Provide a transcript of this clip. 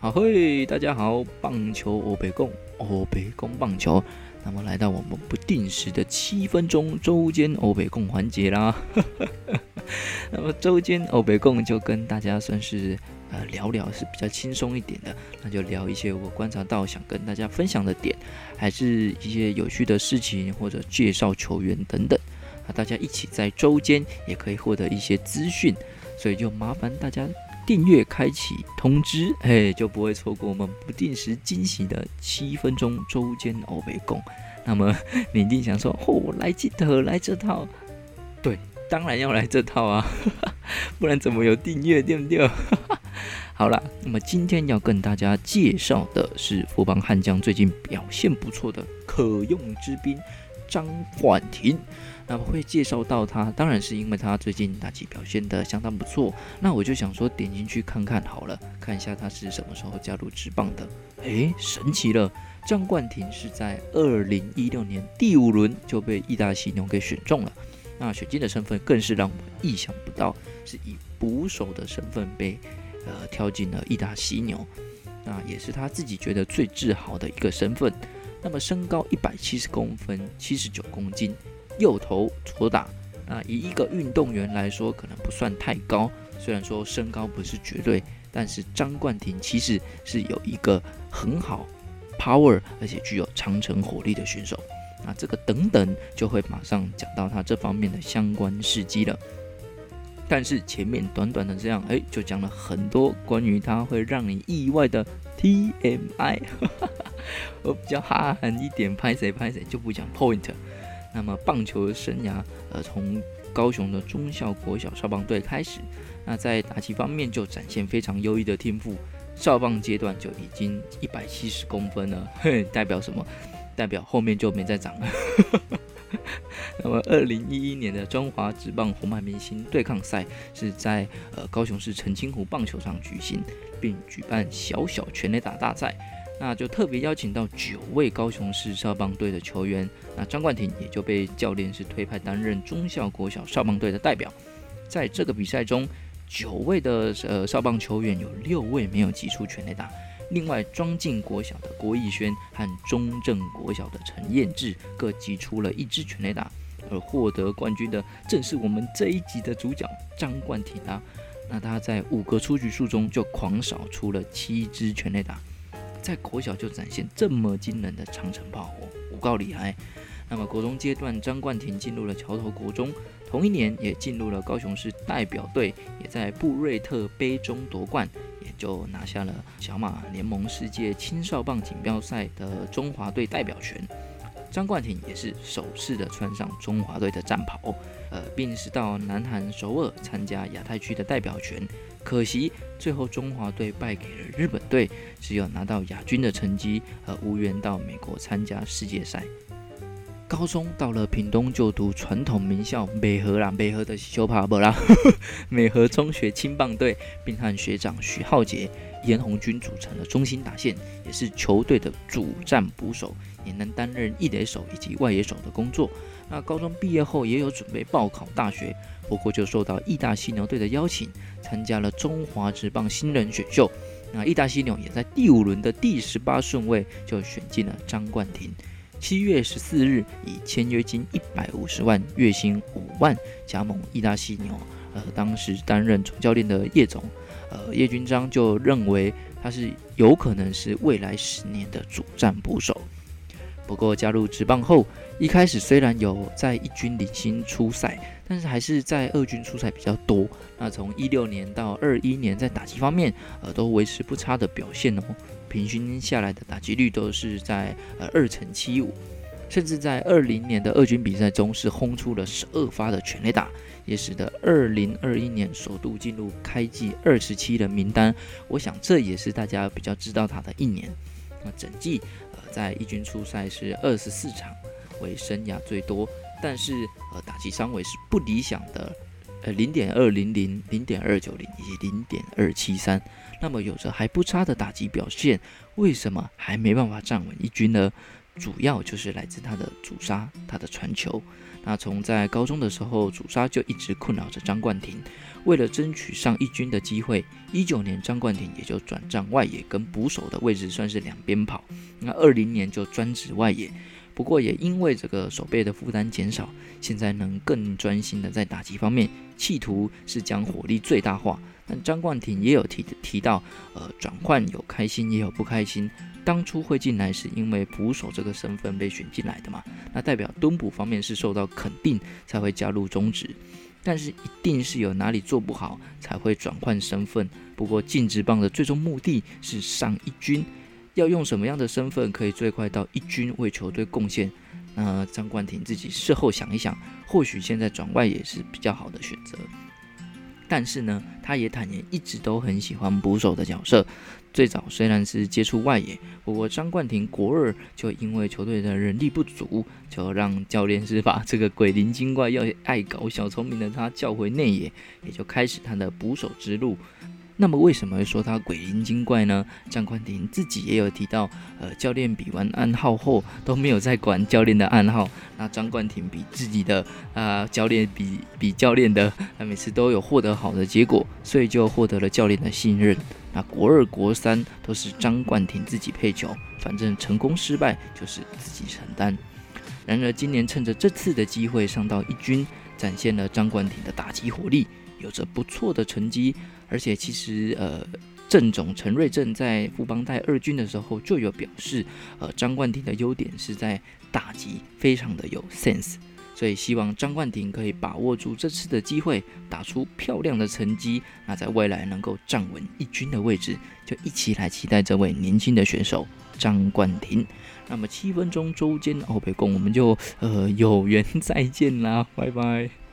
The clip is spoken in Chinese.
好嘿，大家好，棒球欧北共欧北共棒球，那么来到我们不定时的七分钟周间欧北共环节啦。那么周间欧北共就跟大家算是呃聊聊是比较轻松一点的，那就聊一些我观察到想跟大家分享的点，还是一些有趣的事情或者介绍球员等等，啊，大家一起在周间也可以获得一些资讯，所以就麻烦大家。订阅开启通知，嘿，就不会错过我们不定时惊喜的七分钟周间欧美共。那么你一定想说，哦，来记得来这套，对，当然要来这套啊，不然怎么有订阅，对不对？好了，那么今天要跟大家介绍的是富邦悍将最近表现不错的可用之兵张冠廷。那么会介绍到他，当然是因为他最近打击表现的相当不错。那我就想说点进去看看好了，看一下他是什么时候加入职棒的。诶，神奇了，张冠廷是在二零一六年第五轮就被义大犀牛给选中了。那选进的身份更是让我意想不到，是以捕手的身份被呃挑进了义大犀牛。那也是他自己觉得最自豪的一个身份。那么身高一百七十公分，七十九公斤。右投左打啊，以一个运动员来说，可能不算太高。虽然说身高不是绝对，但是张冠廷其实是有一个很好 power，而且具有长城火力的选手。那这个等等就会马上讲到他这方面的相关事迹了。但是前面短短的这样，哎，就讲了很多关于他会让你意外的 TMI。我比较哈狠一点，拍谁拍谁就不讲 point。那么棒球生涯，呃，从高雄的中校国小少棒队开始，那在打击方面就展现非常优异的天赋，少棒阶段就已经一百七十公分了，嘿，代表什么？代表后面就没再长了。那么二零一一年的中华职棒红白明星对抗赛是在呃高雄市澄清湖棒球场举行，并举办小小全垒打大赛。那就特别邀请到九位高雄市少棒队的球员，那张冠廷也就被教练是推派担任中校国小少棒队的代表。在这个比赛中，九位的呃少棒球员有六位没有击出全垒打，另外庄敬国小的郭义轩和中正国小的陈彦志各击出了一支全垒打，而获得冠军的正是我们这一集的主角张冠廷啊。那他在五个出局数中就狂扫出了七支全垒打。在国小就展现这么惊人的长城炮火，五告厉害。那么国中阶段，张冠廷进入了桥头国中，同一年也进入了高雄市代表队，也在布瑞特杯中夺冠，也就拿下了小马联盟世界青少棒锦标赛的中华队代表权。张冠廷也是首次的穿上中华队的战袍，呃，并是到南韩首尔参加亚太区的代表权。可惜最后中华队败给了日本队，只有拿到亚军的成绩，而无缘到美国参加世界赛。高中到了屏东就读传统名校美和啦，美和的修帕布啦，美和中学青棒队，并和学长徐浩杰、严红军组成了中心打线，也是球队的主战捕手，也能担任一垒手以及外野手的工作。那高中毕业后也有准备报考大学。不过就受到义大犀牛队的邀请，参加了中华职棒新人选秀。那义大犀牛也在第五轮的第十八顺位就选进了张冠廷。七月十四日，以签约金一百五十万、月薪五万加盟义大犀牛。呃，当时担任总教练的叶总，呃，叶军章就认为他是有可能是未来十年的主战捕手。不过加入职棒后，一开始虽然有在一军领薪出赛，但是还是在二军出赛比较多。那从一六年到二一年，在打击方面，呃，都维持不差的表现哦。平均下来的打击率都是在呃二乘七五，甚至在二零年的二军比赛中是轰出了十二发的全垒打，也使得二零二一年首度进入开季二十七人名单。我想这也是大家比较知道他的一年。那整季呃。在一军出赛是二十四场，为生涯最多，但是呃打击伤位是不理想的，呃零点二零零、零点二九零以及零点二七三，那么有着还不差的打击表现，为什么还没办法站稳一军呢？主要就是来自他的主杀，他的传球。那从在高中的时候，主杀就一直困扰着张冠廷。为了争取上一军的机会，一九年张冠廷也就转战外野，跟捕手的位置算是两边跑。那二零年就专职外野。不过也因为这个手背的负担减少，现在能更专心的在打击方面，企图是将火力最大化。但张冠廷也有提提到，呃，转换有开心也有不开心。当初会进来是因为捕手这个身份被选进来的嘛？那代表蹲捕方面是受到肯定才会加入中职，但是一定是有哪里做不好才会转换身份。不过禁止棒的最终目的是上一军。要用什么样的身份可以最快到一军为球队贡献？那张冠廷自己事后想一想，或许现在转外也是比较好的选择。但是呢，他也坦言一直都很喜欢捕手的角色。最早虽然是接触外野，不过张冠廷国二就因为球队的人力不足，就让教练是把这个鬼灵精怪又爱搞小聪明的他叫回内野，也就开始他的捕手之路。那么为什么说他鬼灵精怪呢？张冠廷自己也有提到，呃，教练比完暗号后都没有再管教练的暗号。那张冠廷比自己的啊教练比比教练的，他每次都有获得好的结果，所以就获得了教练的信任。那国二、国三都是张冠廷自己配球，反正成功失败就是自己承担。然而今年趁着这次的机会上到一军，展现了张冠廷的打击火力，有着不错的成绩。而且其实，呃，郑总陈瑞正在富邦带二军的时候就有表示，呃，张冠廷的优点是在打击非常的有 sense，所以希望张冠廷可以把握住这次的机会，打出漂亮的成绩，那在未来能够站稳一军的位置，就一起来期待这位年轻的选手张冠廷。那么七分钟周间欧北共，我们就呃有缘 再见啦，拜拜。